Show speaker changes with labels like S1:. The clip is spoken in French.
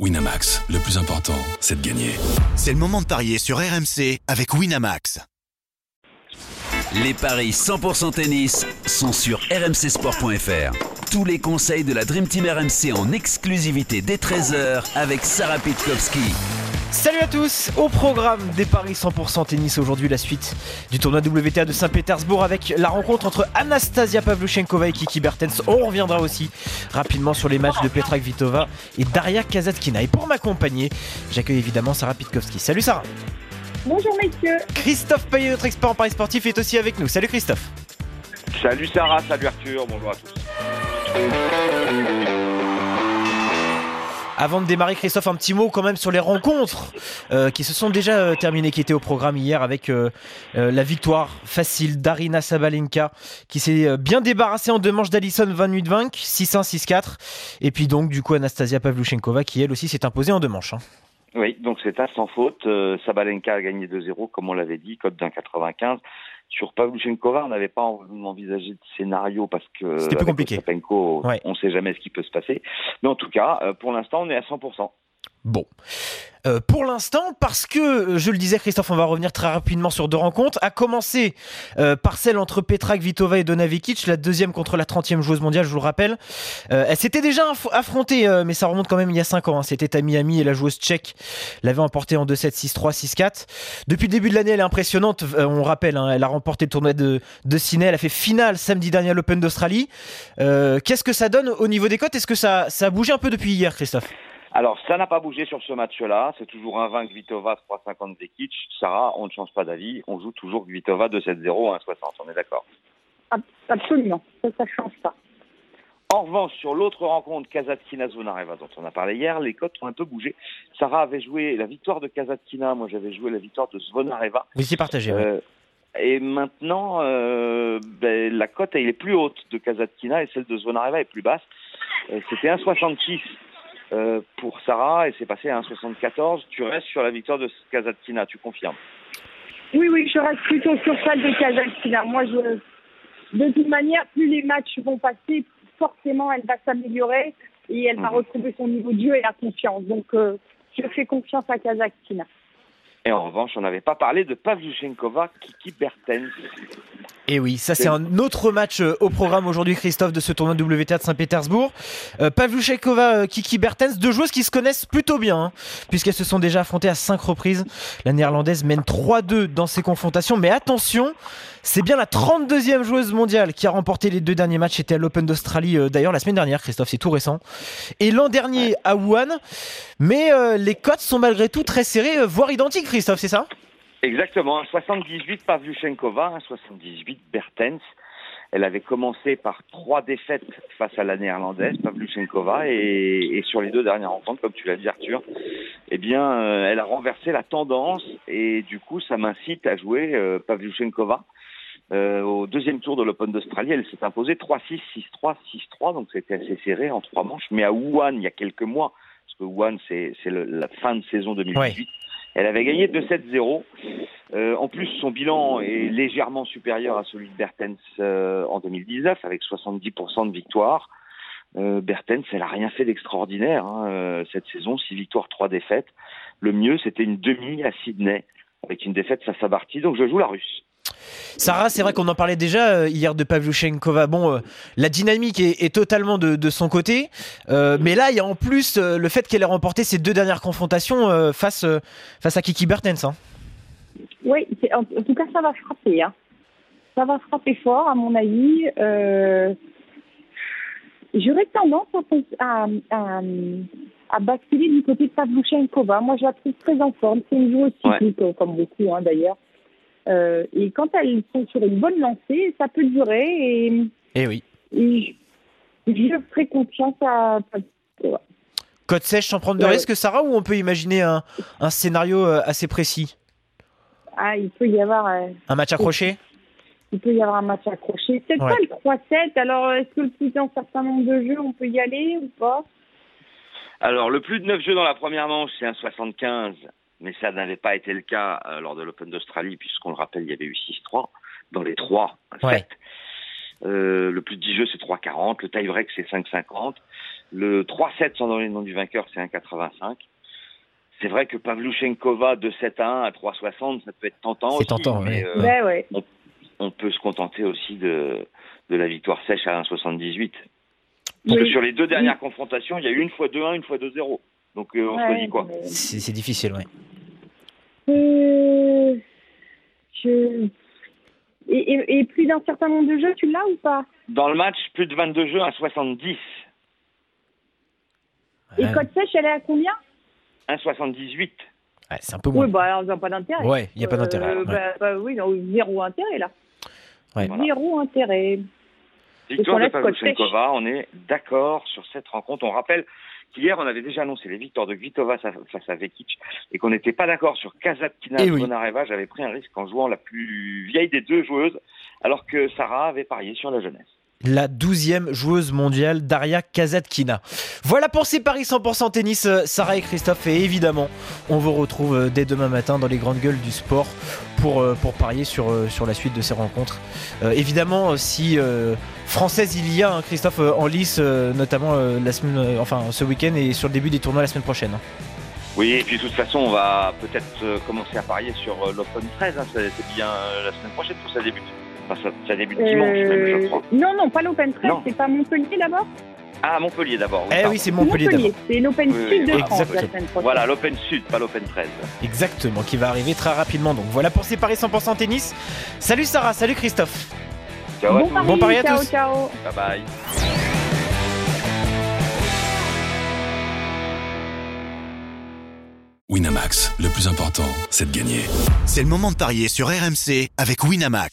S1: Winamax, le plus important, c'est de gagner.
S2: C'est le moment de parier sur RMC avec Winamax.
S3: Les paris 100% tennis sont sur rmcsport.fr. Tous les conseils de la Dream Team RMC en exclusivité dès 13h avec Sarah Pitkowski.
S4: Salut à tous Au programme des paris 100% tennis aujourd'hui la suite du tournoi WTA de Saint-Pétersbourg avec la rencontre entre Anastasia Pavluchenkova et Kiki Bertens. On reviendra aussi rapidement sur les matchs de Petra Kvitova et Daria Kazatkina. Et pour m'accompagner, j'accueille évidemment Sarah Pitkowski. Salut Sarah
S5: Bonjour messieurs
S4: Christophe Payet, notre expert en paris sportif, est aussi avec nous. Salut Christophe
S6: Salut Sarah, salut Arthur, bonjour à tous.
S4: Avant de démarrer, Christophe, un petit mot quand même sur les rencontres euh, qui se sont déjà euh, terminées, qui étaient au programme hier avec euh, la victoire facile d'Arina Sabalenka qui s'est bien débarrassée en deux manches d'Alison 28-20, 6-1, 6-4. Et puis donc, du coup, Anastasia Pavluchenkova qui elle aussi s'est imposée en deux manches. Hein.
S6: Oui, donc c'est à sans faute. Sabalenka a gagné 2-0, comme on l'avait dit, code d'un 95. Sur Pavluchenkova, on n'avait pas envisagé de scénario parce que
S4: c'était plus compliqué.
S6: on ne sait jamais ce qui peut se passer. Mais en tout cas, euh, pour l'instant, on est à 100%.
S4: Bon. Euh, pour l'instant, parce que, euh, je le disais Christophe, on va revenir très rapidement sur deux rencontres, à commencer euh, par celle entre Petra Kvitova et Dona Vekic, la deuxième contre la 30e joueuse mondiale, je vous le rappelle. elle s'était déjà affrontée, mais ça remonte quand même il y a 5 ans, hein. c'était à Miami et la joueuse tchèque l'avait emporté en 2-7, 6-3, 6-4. Depuis le début de l'année, elle est impressionnante, on rappelle, hein. elle a remporté le tournoi de, de Sydney, elle a fait finale samedi dernier à l'Open d'Australie. Qu'est-ce que ça donne au niveau des cotes? Est-ce que ça, ça a bougé un peu depuis hier, Christophe?
S6: Alors, ça n'a pas bougé sur ce match-là. C'est toujours un 20 Gvitova, 3,50 Zekic. Sarah, on ne change pas d'avis. On joue toujours Gvitova 2-7-0, 1,60. On est d'accord
S5: Absolument. Ça, ne change pas.
S6: En revanche, sur l'autre rencontre, Kazatkina-Zvonareva, dont on a parlé hier, les cotes ont un peu bougé. Sarah avait joué la victoire de Kazatkina, moi j'avais joué la victoire de Zvonareva.
S4: Vous y partagez, euh,
S6: Et maintenant, euh, ben, la cote elle est plus haute de Kazatkina et celle de Zvonareva est plus basse. Euh, c'était 1,66 euh, pour Sarah et c'est passé à 1,74. Tu restes sur la victoire de Kazatkina, tu confirmes?
S5: Oui, oui, je reste plutôt sur celle de Kazatkina. Moi, je, de toute manière, plus les matchs vont passer, forcément, elle va s'améliorer et elle va mhm. retrouver son niveau de jeu et la confiance. Donc, euh, je fais confiance à Kazatkina.
S6: Et en revanche, on n'avait pas parlé de Pavlyuchenkova, Kiki Bertens.
S4: Et oui, ça c'est un autre match euh, au programme aujourd'hui, Christophe, de ce tournoi WTA de Saint-Pétersbourg. Euh, Pavlyuchenkova, euh, Kiki Bertens, deux joueuses qui se connaissent plutôt bien, hein, puisqu'elles se sont déjà affrontées à cinq reprises. La néerlandaise mène 3-2 dans ces confrontations, mais attention, c'est bien la 32e joueuse mondiale qui a remporté les deux derniers matchs. C'était à l'Open d'Australie, d'ailleurs, la semaine dernière, Christophe, c'est tout récent. Et l'an dernier à Wuhan. Mais les cotes sont malgré tout très serrées, voire identiques, Christophe, c'est ça?
S6: Exactement, un 78 Pavlyuchenkova, un 78 Bertens. Elle avait commencé par trois défaites face à la néerlandaise, Pavlyuchenkova, et, et sur les deux dernières rencontres, comme tu l'as dit Arthur, eh bien, euh, elle a renversé la tendance et du coup, ça m'incite à jouer euh, Pavlyuchenkova. Euh, au deuxième tour de l'Open d'Australie, elle s'est imposée 3-6, 6-3, 6-3, donc c'était assez serré en trois manches. Mais à Wuhan, il y a quelques mois, parce que Wuhan, c'est la fin de saison 2018, elle avait gagné 2-7-0. Euh, en plus, son bilan est légèrement supérieur à celui de Bertens euh, en 2019, avec 70% de victoires. Euh, Bertens, elle a rien fait d'extraordinaire hein, cette saison, 6 victoires, 3 défaites. Le mieux, c'était une demi à Sydney, avec une défaite face à Barty. Donc je joue la Russe.
S4: Sarah, c'est vrai qu'on en parlait déjà euh, hier de Pavlyuchenkova. Bon, euh, la dynamique est, totalement de, son côté, euh, mais là, il y a en plus le fait qu'elle ait remporté ses deux dernières confrontations face, face à Kiki Bertens. Hein.
S5: Oui, en, tout cas, ça va frapper. Hein. Ça va frapper fort, à mon avis. J'aurais tendance à, à, à, basculer du côté de Pavlyuchenkova. Moi, je la trouve très en forme. C'est une joueuse cyclique, comme beaucoup hein, d'ailleurs. Euh, et quand elles sont sur une bonne lancée, ça peut durer. Et, et
S4: eh oui.
S5: je, ferai confiance à.
S4: Code sèche sans prendre de risque, Sarah, ou on peut imaginer un, un, scénario euh, assez précis?
S5: Ah, il peut y avoir. Euh,
S4: un match accroché?
S5: Il peut y avoir un match accroché. C'est pas le 3-7. Alors, est-ce que le plus d'un certain nombre de jeux, on peut y aller ou pas?
S6: Alors, le plus de 9 jeux dans la première manche, c'est un 75 mais ça n'avait pas été le cas euh, lors de l'Open d'Australie, puisqu'on le rappelle, il y avait eu 6-3 dans les 3 7. Euh, le plus de 10 jeux, c'est 3,40. Le tie-break, c'est 5,50. Le 3-7 sans donner le nom du vainqueur, c'est 1,85. C'est vrai que Pavluchenkova de 7 à 1 à 3,60, ça peut être tentant.
S4: C'est
S6: aussi,
S4: tentant,
S6: mais,
S4: ouais.
S6: euh,
S5: Ouais, ouais.
S6: on peut se contenter aussi de, de la victoire sèche à 1,78. Parce que
S5: Oui.
S6: sur les deux dernières confrontations, il y a eu une fois 2-1, une fois 2-0. Donc euh, on
S5: Ouais,
S6: choisit quoi
S5: mais-
S4: C'est difficile, ouais.
S5: Euh, je... et, et, et plus d'un certain nombre de jeux, tu l'as ou pas
S6: Dans le match, plus de 22 jeux à 70.
S5: Et. Côte Sèche, elle est à combien
S6: 1,78.
S4: Ouais, c'est un peu moins.
S5: Oui, bah alors, il n'y a pas d'intérêt.
S4: Ouais, il n'y a pas d'intérêt.
S5: Euh,
S4: ouais.
S5: bah, bah oui, non, zéro intérêt là.
S4: Ouais.
S6: Voilà.
S5: Zéro intérêt.
S6: Victoire de Pavluchenkova, on est d'accord sur cette rencontre. On rappelle qu'hier, on avait déjà annoncé les victoires de Kvitova face à Vekic et qu'on n'était pas d'accord sur Kazatkina
S4: Eh
S6: et
S4: oui.
S6: Bonareva. J'avais pris un risque en jouant la plus vieille des deux joueuses, alors que Sarah avait parié sur la jeunesse.
S4: la douzième joueuse mondiale, Daria Kazatkina. Voilà pour ces paris 100% tennis, euh, Sarah et Christophe. Et évidemment, on vous retrouve euh, dès demain matin dans les grandes gueules du sport pour, euh, pour parier sur, sur la suite de ces rencontres. Euh, évidemment, si euh, française il y a, hein, Christophe, en lice, euh, notamment la semaine, enfin, ce week-end et sur le début des tournois la semaine prochaine.
S6: Oui, et puis de toute façon, on va peut-être commencer à parier sur l'Open 13. hein. C'est bien la semaine prochaine que ça débute. Enfin, ça, ça débute dimanche même, je
S5: Euh,
S6: crois.
S5: non, non, pas l'Open 13,
S6: Non.
S5: c'est pas Montpellier d'abord
S6: Ah, Montpellier d'abord.
S4: Eh
S6: pardon.
S4: oui, c'est Montpellier d'abord.
S5: c'est l'Open
S6: Oui,
S5: Sud de
S6: oui,
S5: France la
S4: exactement.
S5: semaine prochaine.
S6: Voilà, l'Open Sud, pas l'Open 13.
S4: Exactement, qui va arriver très rapidement. Donc voilà pour ces paris 100% tennis. Salut Sarah, salut Christophe.
S6: Ciao à
S5: Bon
S6: tous.
S4: Bon pari à
S5: ciao,
S4: tous.
S5: ciao.
S6: Bye bye.
S1: Winamax, le plus important, c'est de gagner.
S2: C'est le moment de parier sur RMC avec Winamax.